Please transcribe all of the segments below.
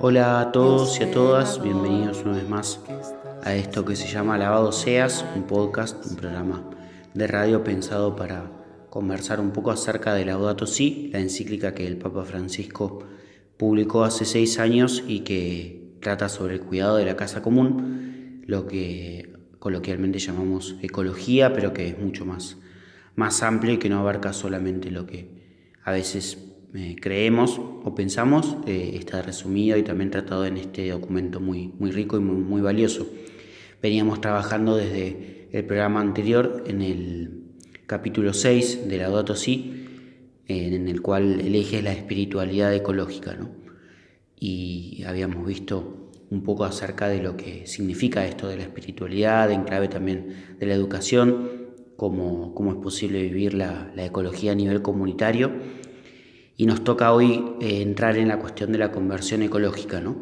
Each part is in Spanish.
Hola a todos y a todas, bienvenidos una vez más a esto que se llama Lavado Seas, un podcast, un programa de radio pensado para conversar un poco acerca de Laudato Si, la encíclica que el Papa Francisco publicó hace seis años y que trata sobre el cuidado de la casa común, lo que coloquialmente llamamos ecología, pero que es mucho más, más amplio y que no abarca solamente lo que a veces eh, creemos o pensamos, eh, está resumido y también tratado en este documento muy, muy rico y muy, valioso. Veníamos trabajando desde el programa anterior en el capítulo 6 de la Si, en el cual el eje es la espiritualidad ecológica. Y habíamos visto un poco acerca de lo que significa esto de la espiritualidad, en clave también de la educación, cómo, cómo es posible vivir la, la ecología a nivel comunitario y nos toca hoy eh, entrar en la cuestión de la conversión ecológica. ¿no?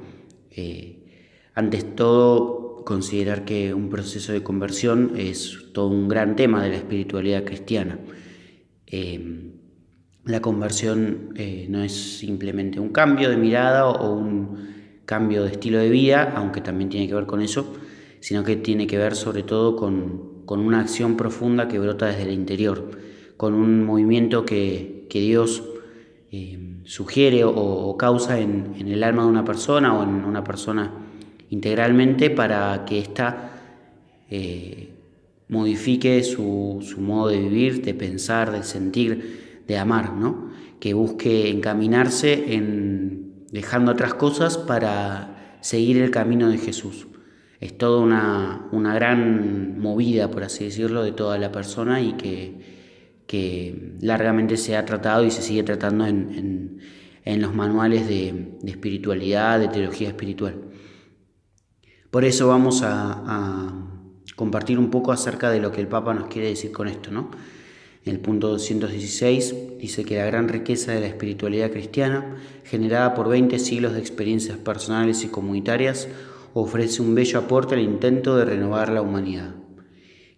Eh, antes todo, considerar que un proceso de conversión es todo un gran tema de la espiritualidad cristiana. Eh, la conversión no es simplemente un cambio de mirada o un cambio de estilo de vida, aunque también tiene que ver con eso, sino que tiene que ver sobre todo con, con una acción profunda que brota desde el interior, con un movimiento que, que Dios eh, sugiere o, causa en, el alma de una persona o en una persona integralmente para que ésta eh, modifique su, modo de vivir, de pensar, de sentir, de amar, ¿no? que busque encaminarse en dejando otras cosas para seguir el camino de Jesús. Es toda una, una gran movida, por así decirlo, de toda la persona y que que largamente se ha tratado y se sigue tratando en, los manuales de, espiritualidad, de teología espiritual. Por eso vamos a, compartir un poco acerca de lo que el Papa nos quiere decir con esto. ¿no? En el punto 216 dice que la gran riqueza de la espiritualidad cristiana, generada por 20 siglos de experiencias personales y comunitarias, ofrece un bello aporte al intento de renovar la humanidad.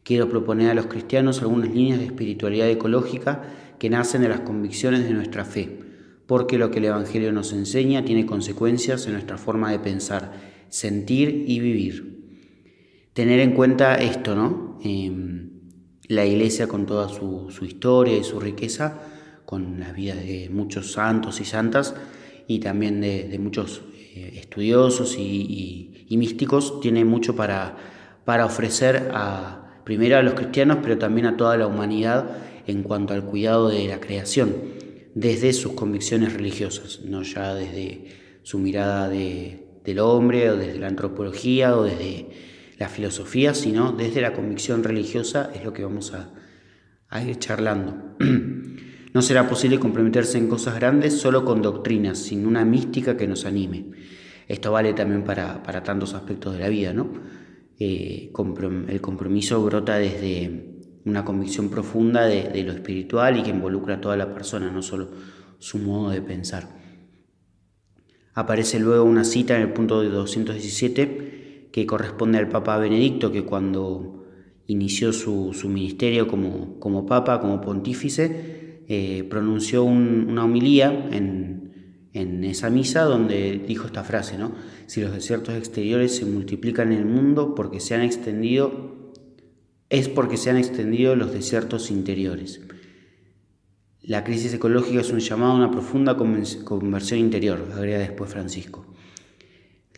Quiero proponer a los cristianos algunas líneas de espiritualidad ecológica que nacen de las convicciones de nuestra fe, porque lo que el Evangelio nos enseña tiene consecuencias en nuestra forma de pensar, sentir y vivir. Tener en cuenta esto, ¿no? Em, la iglesia con toda su, historia y su riqueza, con las vidas de muchos santos y santas y también de, muchos eh, estudiosos y, místicos, tiene mucho para, para ofrecer a primero a los cristianos, pero también a toda la humanidad en cuanto al cuidado de la creación, desde sus convicciones religiosas, no ya desde su mirada del hombre o desde la antropología o desde la filosofía, sino desde la convicción religiosa, es lo que vamos a, ir charlando. No será posible comprometerse en cosas grandes solo con doctrinas, sin una mística que nos anime. Esto vale también para, para tantos aspectos de la vida, ¿no? Eh, el compromiso brota desde una convicción profunda de, lo espiritual y que involucra a toda la persona, no solo su modo de pensar. Aparece luego una cita en el punto 217 que corresponde al Papa Benedicto, que cuando inició su, ministerio como, Papa, como pontífice, eh, pronunció una homilía en, en esa misa donde dijo esta frase, ¿no? Si los desiertos exteriores se multiplican en el mundo porque se han extendido, es porque se han extendido los desiertos interiores. La crisis ecológica es un llamado a una profunda conversión interior, agrega después Francisco.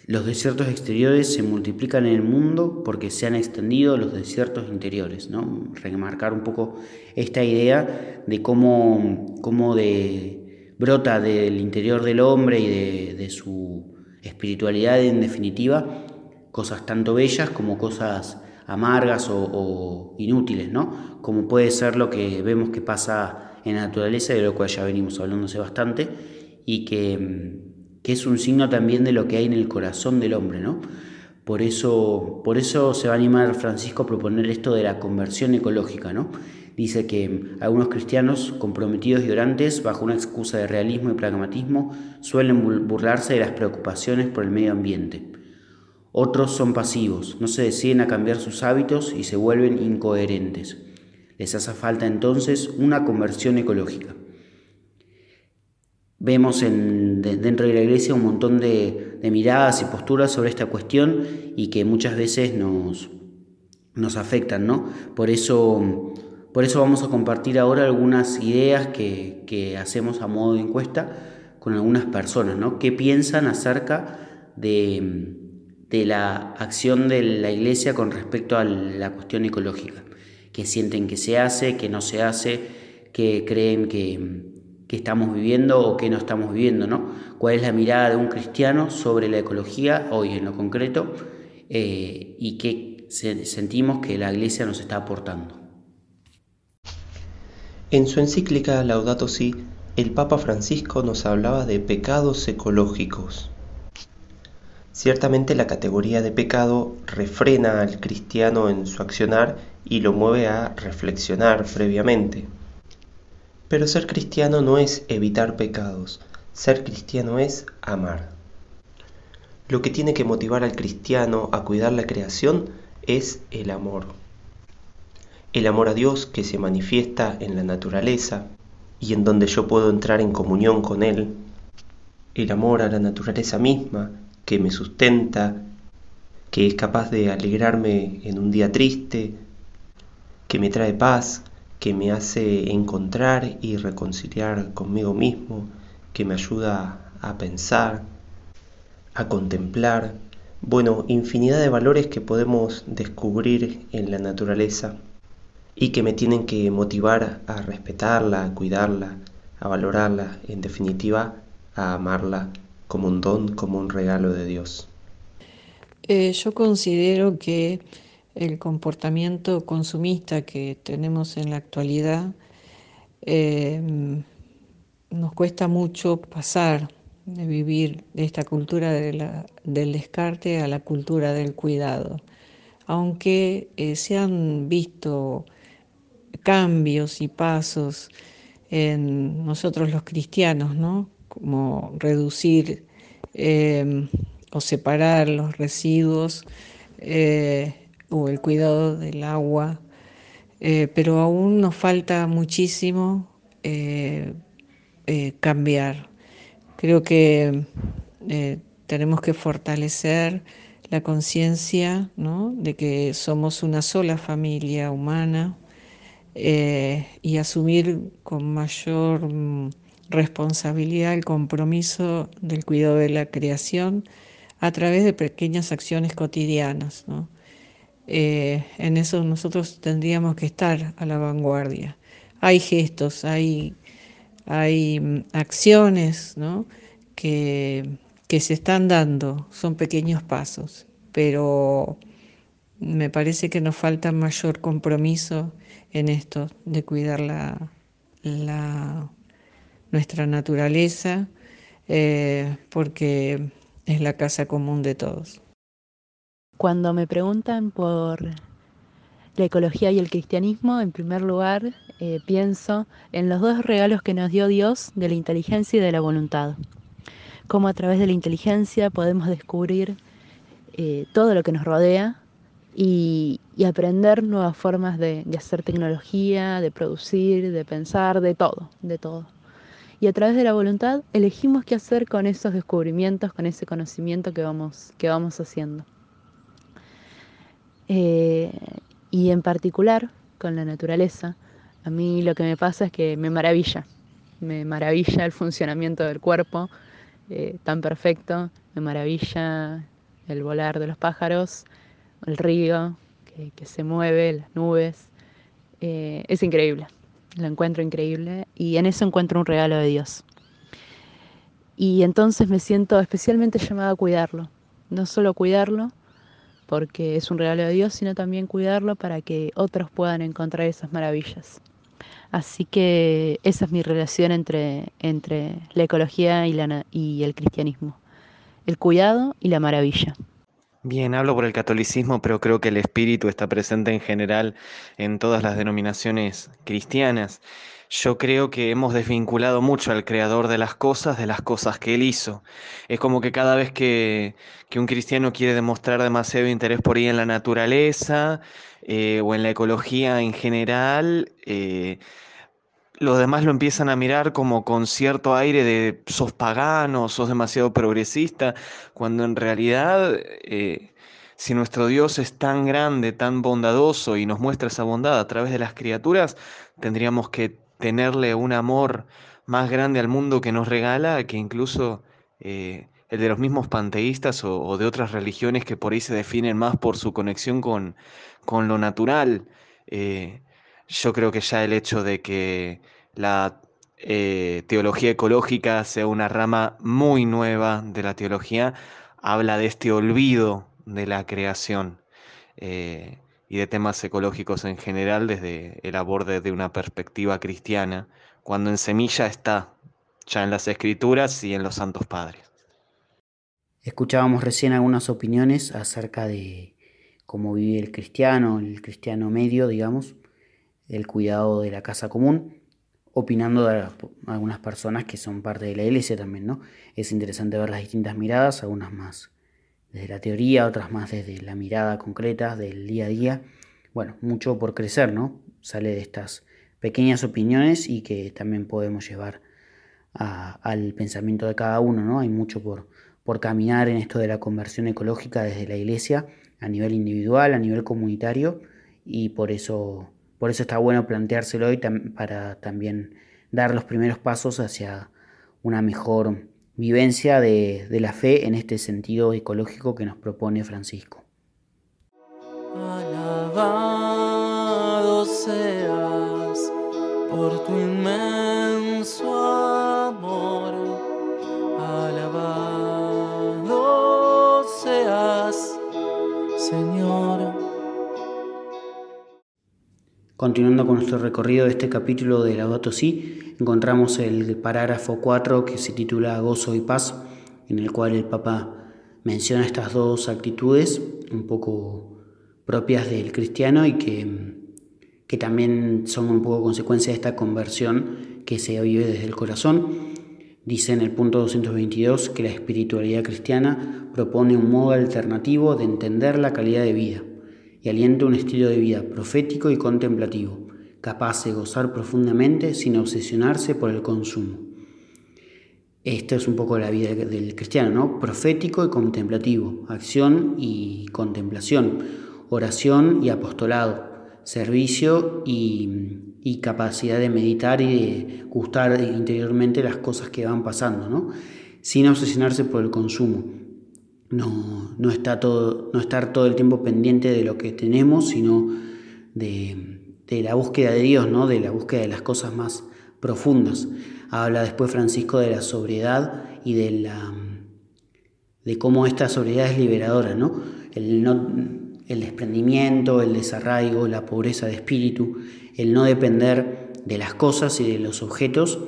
Los desiertos exteriores se multiplican en el mundo porque se han extendido los desiertos interiores, ¿no? Remarcar un poco esta idea de cómo, cómo de brota del interior del hombre y de, su espiritualidad en definitiva, cosas tanto bellas como cosas amargas o, inútiles, ¿no? Como puede ser lo que vemos que pasa en la naturaleza, de lo cual ya venimos hablándose bastante, y que, que, es un signo también de lo que hay en el corazón del hombre, ¿no? Por eso, por eso se va a animar Francisco a proponer esto de la conversión ecológica, ¿no? Dice que algunos cristianos comprometidos y orantes, bajo una excusa de realismo y pragmatismo, suelen burlarse de las preocupaciones por el medio ambiente. Otros son pasivos, no se deciden a cambiar sus hábitos y se vuelven incoherentes. Les hace falta entonces una conversión ecológica. vemos en, dentro de la iglesia un montón de, miradas y posturas sobre esta cuestión y que muchas veces nos, nos afectan, ¿no? Por eso, por eso vamos a compartir ahora algunas ideas que, que hacemos a modo de encuesta con algunas personas, ¿no? ¿Qué piensan acerca de, la acción de la iglesia con respecto a la cuestión ecológica? ¿Qué sienten que se hace, que no se hace, qué creen que, que estamos viviendo o que no estamos viviendo, ¿no? ¿Cuál es la mirada de un cristiano sobre la ecología hoy en lo concreto eh, y qué sentimos que la Iglesia nos está aportando? En su encíclica Laudato Si, el Papa Francisco nos hablaba de pecados ecológicos. Ciertamente la categoría de pecado refrena al cristiano en su accionar y lo mueve a reflexionar previamente. Pero ser cristiano no es evitar pecados, ser cristiano es amar. Lo que tiene que motivar al cristiano a cuidar la creación es el amor. El amor a Dios que se manifiesta en la naturaleza y en donde yo puedo entrar en comunión con Él. El amor a la naturaleza misma que me sustenta, que es capaz de alegrarme en un día triste, que me trae paz, que me hace encontrar y reconciliar conmigo mismo, que me ayuda a pensar, a contemplar, bueno, infinidad de valores que podemos descubrir en la naturaleza y que me tienen que motivar a respetarla, a cuidarla, a valorarla, en definitiva, a amarla como un don, como un regalo de Dios. Eh, yo considero que el comportamiento consumista que tenemos en la actualidad, eh, nos cuesta mucho pasar de vivir de esta cultura del descarte a la cultura del cuidado. Aunque eh, se han visto cambios y pasos en nosotros los cristianos, ¿no? Como reducir eh, o separar los residuos o el cuidado del agua, eh, pero aún nos falta muchísimo eh, eh, cambiar. Creo que tenemos que fortalecer la conciencia de que somos una sola familia humana y asumir con mayor mm, responsabilidad el compromiso del cuidado de la creación a través de pequeñas acciones cotidianas. ¿no? Eh, en eso nosotros tendríamos que estar a la vanguardia. Hay gestos, hay, hay mm, acciones que, que se están dando, son pequeños pasos, pero me parece que nos falta mayor compromiso en esto de cuidar la, nuestra naturaleza, eh, porque es la casa común de todos. Cuando me preguntan por la ecología y el cristianismo, en primer lugar eh, pienso en los dos regalos que nos dio Dios de la inteligencia y de la voluntad. Cómo a través de la inteligencia podemos descubrir eh, todo lo que nos rodea y, aprender nuevas formas de, hacer tecnología, de producir, de pensar, de todo, de todo. Y a través de la voluntad elegimos qué hacer con esos descubrimientos, con ese conocimiento que vamos, que vamos haciendo. Eh, y en particular con la naturaleza, a mí lo que me pasa es que me maravilla, me maravilla el funcionamiento del cuerpo eh, tan perfecto, me maravilla el volar de los pájaros, el río que, se mueve, las nubes, eh, es increíble, lo encuentro increíble y en eso encuentro un regalo de Dios. Y entonces me siento especialmente llamada a cuidarlo, no solo cuidarlo, porque es un regalo de Dios, sino también cuidarlo para que otros puedan encontrar esas maravillas. Así que esa es mi relación entre, entre la ecología y, el cristianismo, el cuidado y la maravilla. Bien, hablo por el catolicismo, pero creo que el espíritu está presente en general en todas las denominaciones cristianas. Yo creo que hemos desvinculado mucho al creador de las cosas de las cosas que él hizo. Es como que cada vez que, un cristiano quiere demostrar demasiado interés por ahí en la naturaleza eh, o en la ecología en general, eh, los demás lo empiezan a mirar como con cierto aire de sos pagano, sos demasiado progresista, cuando en realidad eh, si nuestro Dios es tan grande, tan bondadoso y nos muestra esa bondad a través de las criaturas, tendríamos que tenerle un amor más grande al mundo que nos regala que incluso eh, el de los mismos panteístas o, de otras religiones que por ahí se definen más por su conexión con, con lo natural. Eh, yo creo que ya el hecho de que la eh, teología ecológica sea una rama muy nueva de la teología, habla de este olvido de la creación eh, y de temas ecológicos en general desde el aborde de una perspectiva cristiana, cuando en semilla está ya en las escrituras y en los santos padres. Escuchábamos recién algunas opiniones acerca de cómo vive el cristiano, el cristiano medio, digamos, el cuidado de la casa común, opinando de algunas personas que son parte de la iglesia también, ¿no? Es interesante ver las distintas miradas, algunas más desde la teoría, otras más desde la mirada concreta del día a día. Bueno, mucho por crecer, ¿no? Sale de estas pequeñas opiniones y que también podemos llevar al pensamiento de cada uno, ¿no? Hay mucho por, por caminar en esto de la conversión ecológica desde la iglesia a nivel individual, a nivel comunitario y por eso, por eso está bueno planteárselo hoy para también dar los primeros pasos hacia una mejor vivencia de, de la fe en este sentido ecológico que nos propone Francisco. Alabado seas por tu inmenso amor. Alabado seas, Señor. Continuando con nuestro recorrido de este capítulo de Laudato Si, encontramos el parágrafo 4 que se titula Gozo y Paz, en el cual el Papa menciona estas dos actitudes un poco propias del cristiano y que, que también son un poco consecuencia de esta conversión que se vive desde el corazón. Dice en el punto 222 que la espiritualidad cristiana propone un modo alternativo de entender la calidad de vida y alienta un estilo de vida profético y contemplativo, capaz de gozar profundamente sin obsesionarse por el consumo. Esto es un poco la vida del cristiano, ¿no? Profético y contemplativo, acción y contemplación, oración y apostolado, servicio y, capacidad de meditar y de gustar interiormente las cosas que van pasando, ¿no? Sin obsesionarse por el consumo no, no, estar todo el tiempo pendiente de lo que tenemos, sino de, la búsqueda de Dios, ¿no? de la búsqueda de las cosas más profundas. Habla después Francisco de la sobriedad y de, la, de cómo esta sobriedad es liberadora, ¿no? El, no, el desprendimiento, el desarraigo, la pobreza de espíritu, el no depender de las cosas y de los objetos,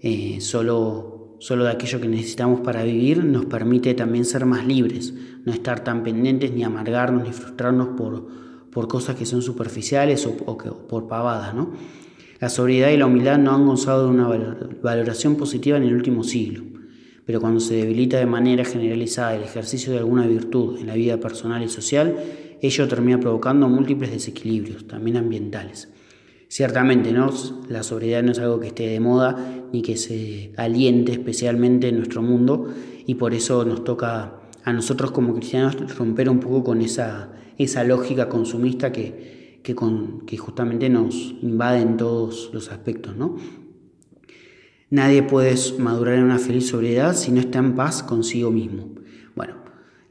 eh, solo Solo de aquello que necesitamos para vivir nos permite también ser más libres, no estar tan pendientes ni amargarnos ni frustrarnos por, por cosas que son superficiales o, por pavadas. ¿no? La sobriedad y la humildad no han gozado de una valoración positiva en el último siglo, pero cuando se debilita de manera generalizada el ejercicio de alguna virtud en la vida personal y social, ello termina provocando múltiples desequilibrios, también ambientales. Ciertamente, ¿no? la sobriedad no es algo que esté de moda ni que se aliente especialmente en nuestro mundo y por eso nos toca a nosotros como cristianos romper un poco con esa, esa lógica consumista que, que, con, que justamente nos invade en todos los aspectos. ¿no? Nadie puede madurar en una feliz sobriedad si no está en paz consigo mismo. Bueno,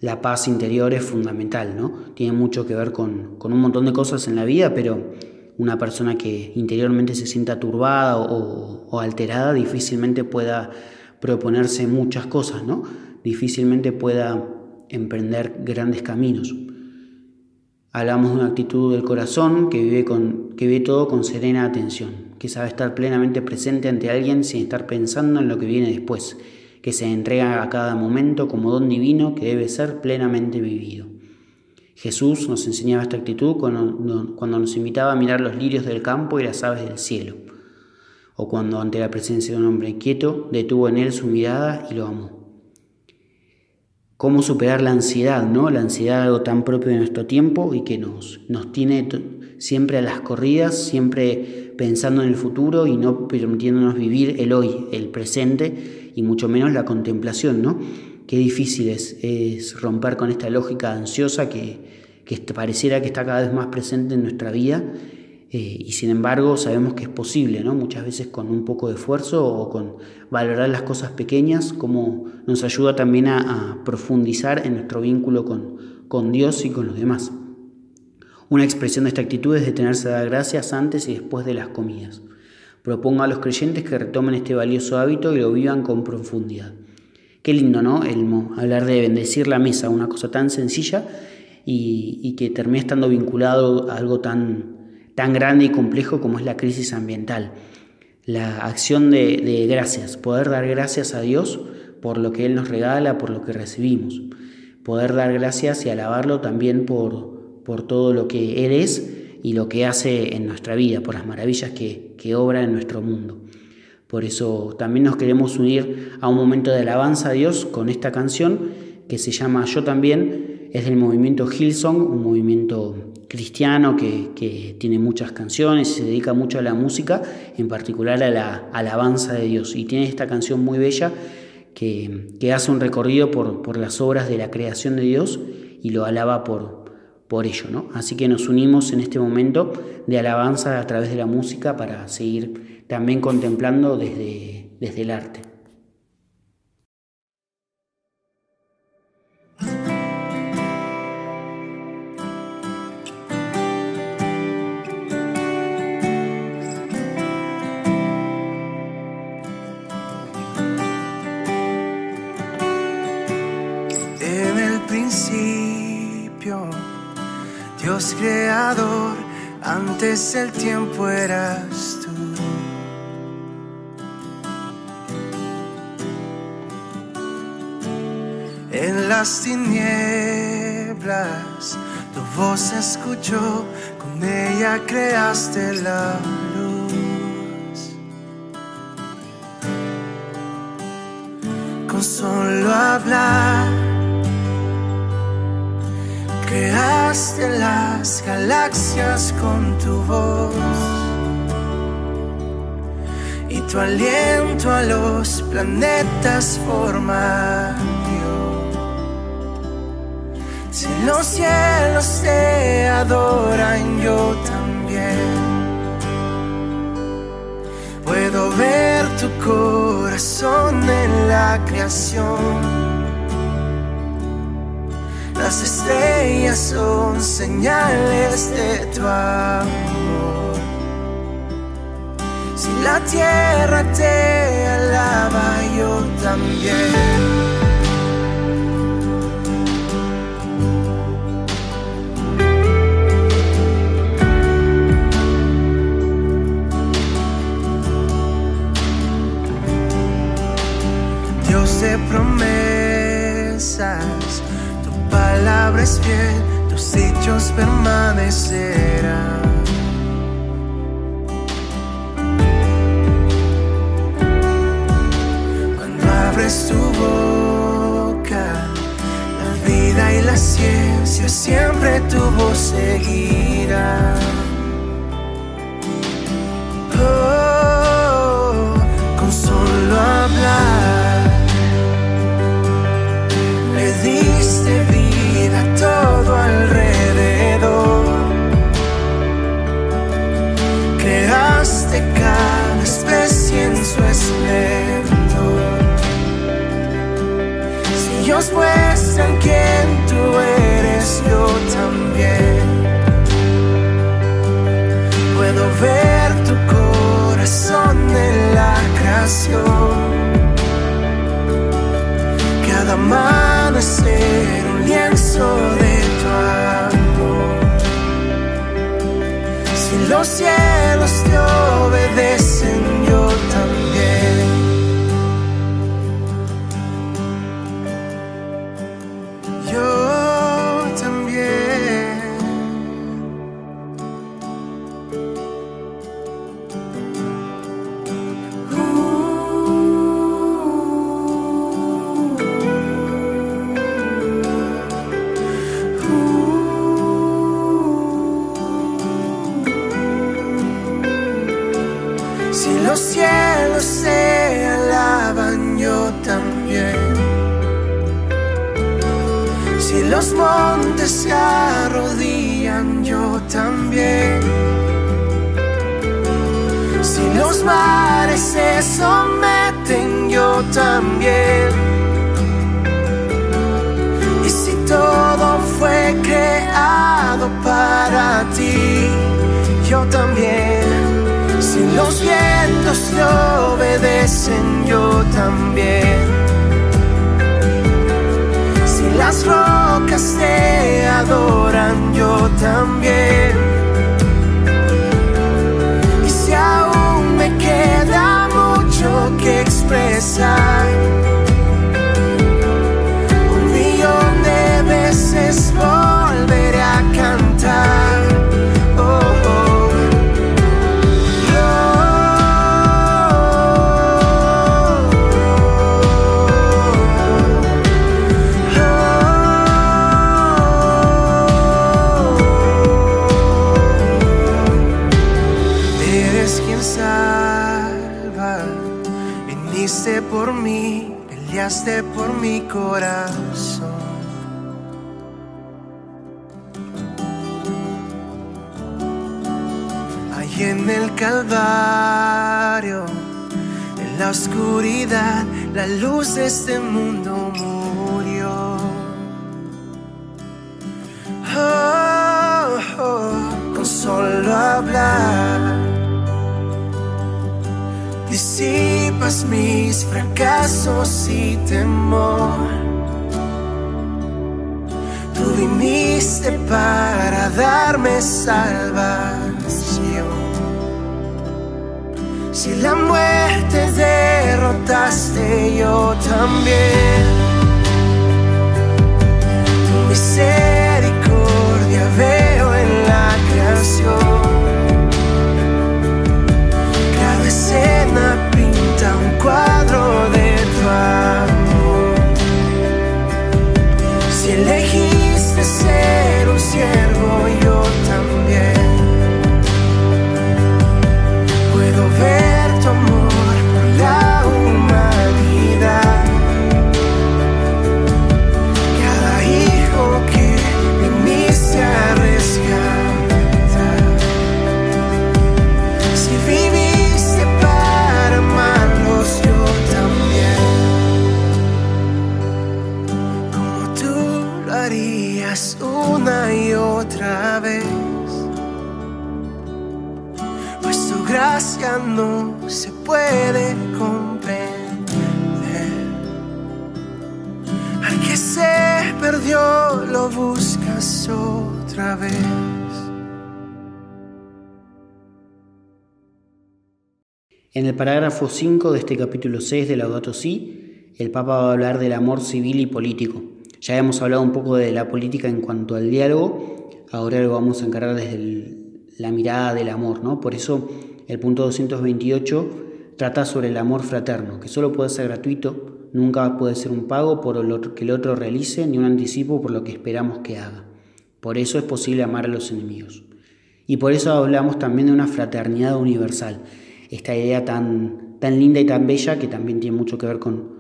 la paz interior es fundamental, ¿no? Tiene mucho que ver con, con un montón de cosas en la vida, pero una persona que interiormente se sienta turbada o, alterada difícilmente pueda proponerse muchas cosas, ¿no? Difícilmente pueda emprender grandes caminos. Hablamos de una actitud del corazón que vive, con, que vive todo con serena atención, que sabe estar plenamente presente ante alguien sin estar pensando en lo que viene después, que se entrega a cada momento como don divino que debe ser plenamente vivido. Jesús nos enseñaba esta actitud cuando, nos invitaba a mirar los lirios del campo y las aves del cielo, o cuando ante la presencia de un hombre quieto detuvo en él su mirada y lo amó. Cómo superar la ansiedad, ¿no? La ansiedad algo tan propio de nuestro tiempo y que nos, nos tiene siempre a las corridas, siempre pensando en el futuro y no permitiéndonos vivir el hoy, el presente y mucho menos la contemplación, ¿no? Qué difícil es, romper con esta lógica ansiosa que, pareciera que está cada vez más presente en nuestra vida eh, y sin embargo sabemos que es posible, ¿no? Muchas veces con un poco de esfuerzo o con valorar las cosas pequeñas, como nos ayuda también a, profundizar en nuestro vínculo con, con Dios y con los demás. Una expresión de esta actitud es detenerse a dar gracias antes y después de las comidas. Propongo a los creyentes que retomen este valioso hábito y lo vivan con profundidad. Qué lindo, ¿no? El hablar de bendecir la mesa, una cosa tan sencilla y, que termina estando vinculado a algo tan, tan grande y complejo como es la crisis ambiental. La acción de, de gracias, poder dar gracias a Dios por lo que Él nos regala, por lo que recibimos. Poder dar gracias y alabarlo también por, por todo lo que Él es y lo que hace en nuestra vida, por las maravillas que, que obra en nuestro mundo. Por eso también nos queremos unir a un momento de alabanza a Dios con esta canción que se llama Yo también, es del movimiento Hillsong, un movimiento cristiano que, que, tiene muchas canciones y se dedica mucho a la música, en particular a la alabanza de Dios. Y tiene esta canción muy bella que, que hace un recorrido por, por las obras de la creación de Dios y lo alaba por, por ello. ¿no? Así que nos unimos en este momento de alabanza a través de la música para seguir también contemplando desde, desde el arte. Principio Dios creador, antes el tiempo eras las tinieblas. Tu voz escuchó, con ella creaste la luz. Con solo hablar Creaste las galaxias con tu voz. Y tu aliento a los planetas forma Si los cielos te adoran, yo también. Puedo ver tu corazón en la creación las estrellas son señales de tu amor. Si la tierra te alaba, yo también. Promesas palabra es fiel, tus hechos permanecerán. Cuando abres tu boca, la vida y la ciencia siempre tu voz seguirá. Amanecer lienzo de tu amor. Si los cielos te adoran, yo también. Y si aún me queda mucho que expresar, por mi corazón. Ahí en el Calvario, en la oscuridad, la luz de este mundo murió. Oh, oh, con solo hablar disipas mis fracasos y temor. Tú viniste para darme salvación. Si la muerte derrotaste, yo también. Tu misericordia el parágrafo 5 de este capítulo 6 de Laudato Si, el Papa va a hablar del amor civil y político. Ya hemos hablado un poco de la política en cuanto al diálogo, ahora lo vamos a encarar desde la mirada del amor, ¿no? Por eso el punto 228 trata sobre el amor fraterno, que solo puede ser gratuito, nunca puede ser un pago por lo que el otro realice, ni un anticipo por lo que esperamos que haga. Por eso es posible amar a los enemigos. Y por eso hablamos también de una fraternidad universal, esta idea tan, tan linda y tan bella que también tiene mucho que ver con,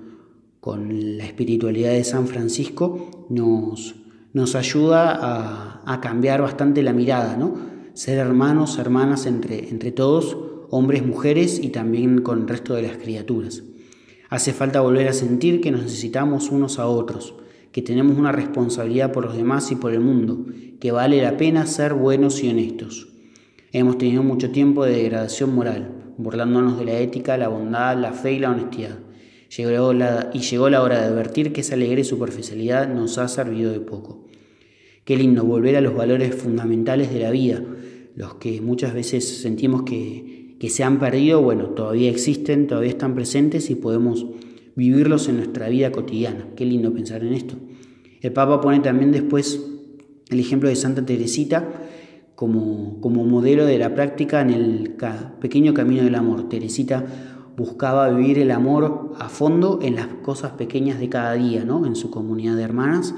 con la espiritualidad de San Francisco, nos, nos ayuda a, cambiar bastante la mirada, ¿no? Ser hermanos, hermanas entre, entre todos, hombres, mujeres y también con el resto de las criaturas. Hace falta volver a sentir que nos necesitamos unos a otros, que tenemos una responsabilidad por los demás y por el mundo, que vale la pena ser buenos y honestos. Hemos tenido mucho tiempo de degradación moral, burlándonos de la ética, la bondad, la fe y la honestidad y llegó la hora de advertir que esa alegre superficialidad nos ha servido de poco. Qué lindo volver a los valores fundamentales de la vida, los que muchas veces sentimos que, que se han perdido, bueno, todavía existen, todavía están presentes y podemos vivirlos en nuestra vida cotidiana. Qué lindo pensar en esto. El Papa pone también después el ejemplo de Santa Teresita como, como modelo de la práctica en el pequeño camino del amor. Teresita buscaba vivir el amor a fondo en las cosas pequeñas de cada día, ¿no? en su comunidad de hermanas,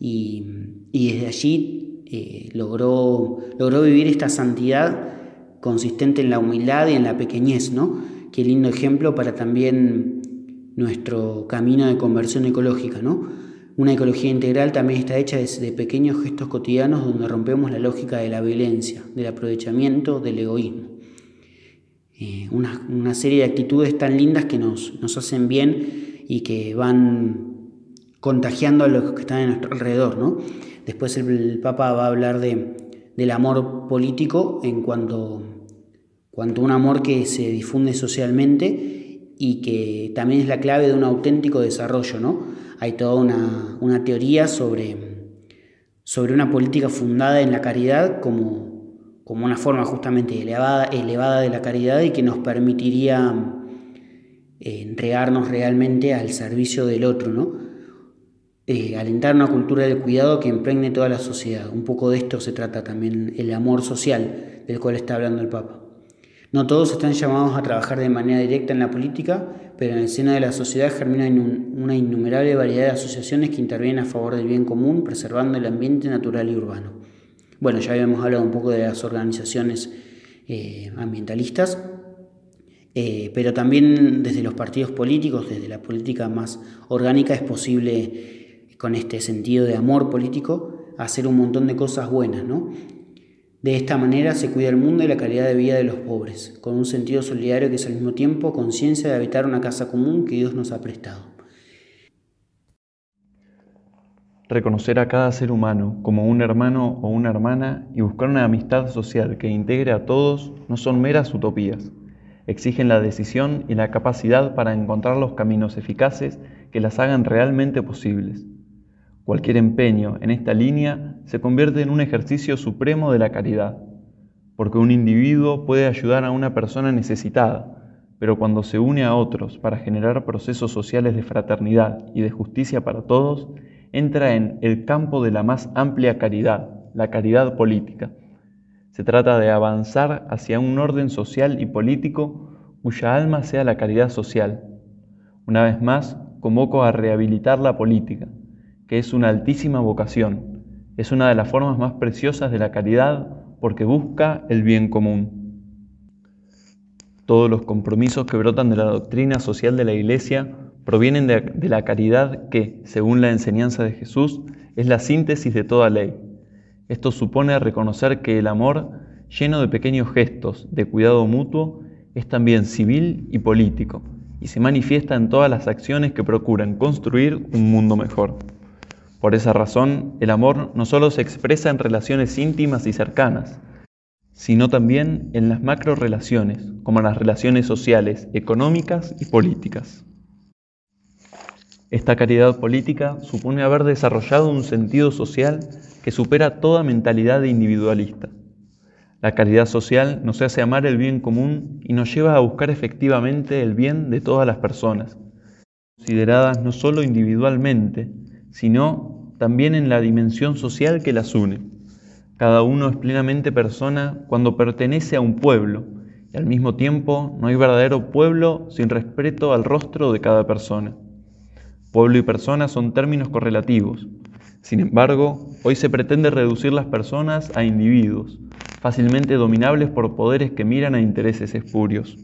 y, desde allí eh, logró, logró vivir esta santidad consistente en la humildad y en la pequeñez, ¿no? Qué lindo ejemplo para también nuestro camino de conversión ecológica, ¿no? Una ecología integral también está hecha de, pequeños gestos cotidianos donde rompemos la lógica de la violencia, del aprovechamiento, del egoísmo. Eh, una, serie de actitudes tan lindas que nos, nos hacen bien y que van contagiando a los que están a nuestro alrededor. ¿no? Después el, Papa va a hablar de, del amor político en cuanto, cuanto un amor que se difunde socialmente y que también es la clave de un auténtico desarrollo. ¿no? Hay toda una, teoría sobre, sobre, una política fundada en la caridad como, como una forma justamente elevada, elevada, de la caridad y que nos permitiría eh, entregarnos realmente al servicio del otro, ¿no? Eh, alentar una cultura del cuidado que impregne toda la sociedad. Un poco de esto se trata también el amor social del cual está hablando el Papa. No todos están llamados a trabajar de manera directa en la política, pero en el seno de la sociedad germina una innumerable variedad de asociaciones que intervienen a favor del bien común, preservando el ambiente natural y urbano. Bueno, ya habíamos hablado un poco de las organizaciones eh, ambientalistas, eh, pero también desde los partidos políticos, desde la política más orgánica, es posible, con este sentido de amor político, hacer un montón de cosas buenas, ¿no? De esta manera se cuida el mundo y la calidad de vida de los pobres, con un sentido solidario que es al mismo tiempo conciencia de habitar una casa común que Dios nos ha prestado. Reconocer a cada ser humano como un hermano o una hermana y buscar una amistad social que integre a todos no son meras utopías. Exigen la decisión y la capacidad para encontrar los caminos eficaces que las hagan realmente posibles. Cualquier empeño en esta línea se convierte en un ejercicio supremo de la caridad, porque un individuo puede ayudar a una persona necesitada, pero cuando se une a otros para generar procesos sociales de fraternidad y de justicia para todos, entra en el campo de la más amplia caridad, la caridad política. Se trata de avanzar hacia un orden social y político cuya alma sea la caridad social. Una vez más, convoco a rehabilitar la política, que es una altísima vocación. Es una de las formas más preciosas de la caridad porque busca el bien común. Todos los compromisos que brotan de la doctrina social de la Iglesia provienen de, la caridad que, según la enseñanza de Jesús, es la síntesis de toda ley. Esto supone reconocer que el amor, lleno de pequeños gestos de cuidado mutuo, es también civil y político, y se manifiesta en todas las acciones que procuran construir un mundo mejor. Por esa razón, el amor no solo se expresa en relaciones íntimas y cercanas, sino también en las macro relaciones, como las relaciones sociales, económicas y políticas. Esta caridad política supone haber desarrollado un sentido social que supera toda mentalidad individualista. La caridad social nos hace amar el bien común y nos lleva a buscar efectivamente el bien de todas las personas, consideradas no solo individualmente, sino también en la dimensión social que las une. Cada uno es plenamente persona cuando pertenece a un pueblo, y al mismo tiempo no hay verdadero pueblo sin respeto al rostro de cada persona. Pueblo y persona son términos correlativos. Sin embargo, hoy se pretende reducir las personas a individuos, fácilmente dominables por poderes que miran a intereses espurios.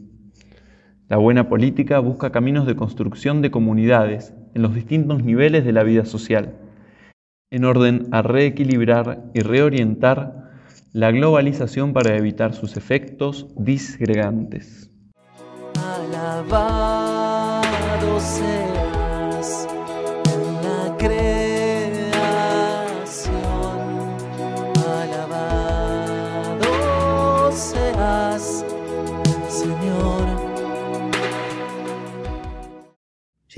La buena política busca caminos de construcción de comunidades en los distintos niveles de la vida social, en orden a reequilibrar y reorientar la globalización para evitar sus efectos disgregantes.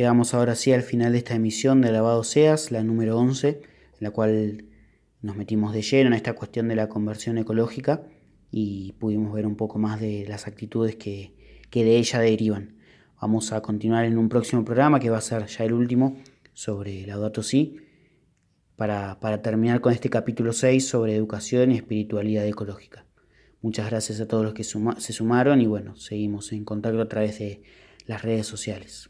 Llegamos ahora sí al final de esta emisión de Alabado Seas, la número 11, en la cual nos metimos de lleno en esta cuestión de la conversión ecológica y pudimos ver un poco más de las actitudes que, de ella derivan. Vamos a continuar en un próximo programa que va a ser ya el último sobre Laudato Si, para, para terminar con este capítulo 6 sobre educación y espiritualidad ecológica. Muchas gracias a todos los que se sumaron y bueno, seguimos en contacto a través de las redes sociales.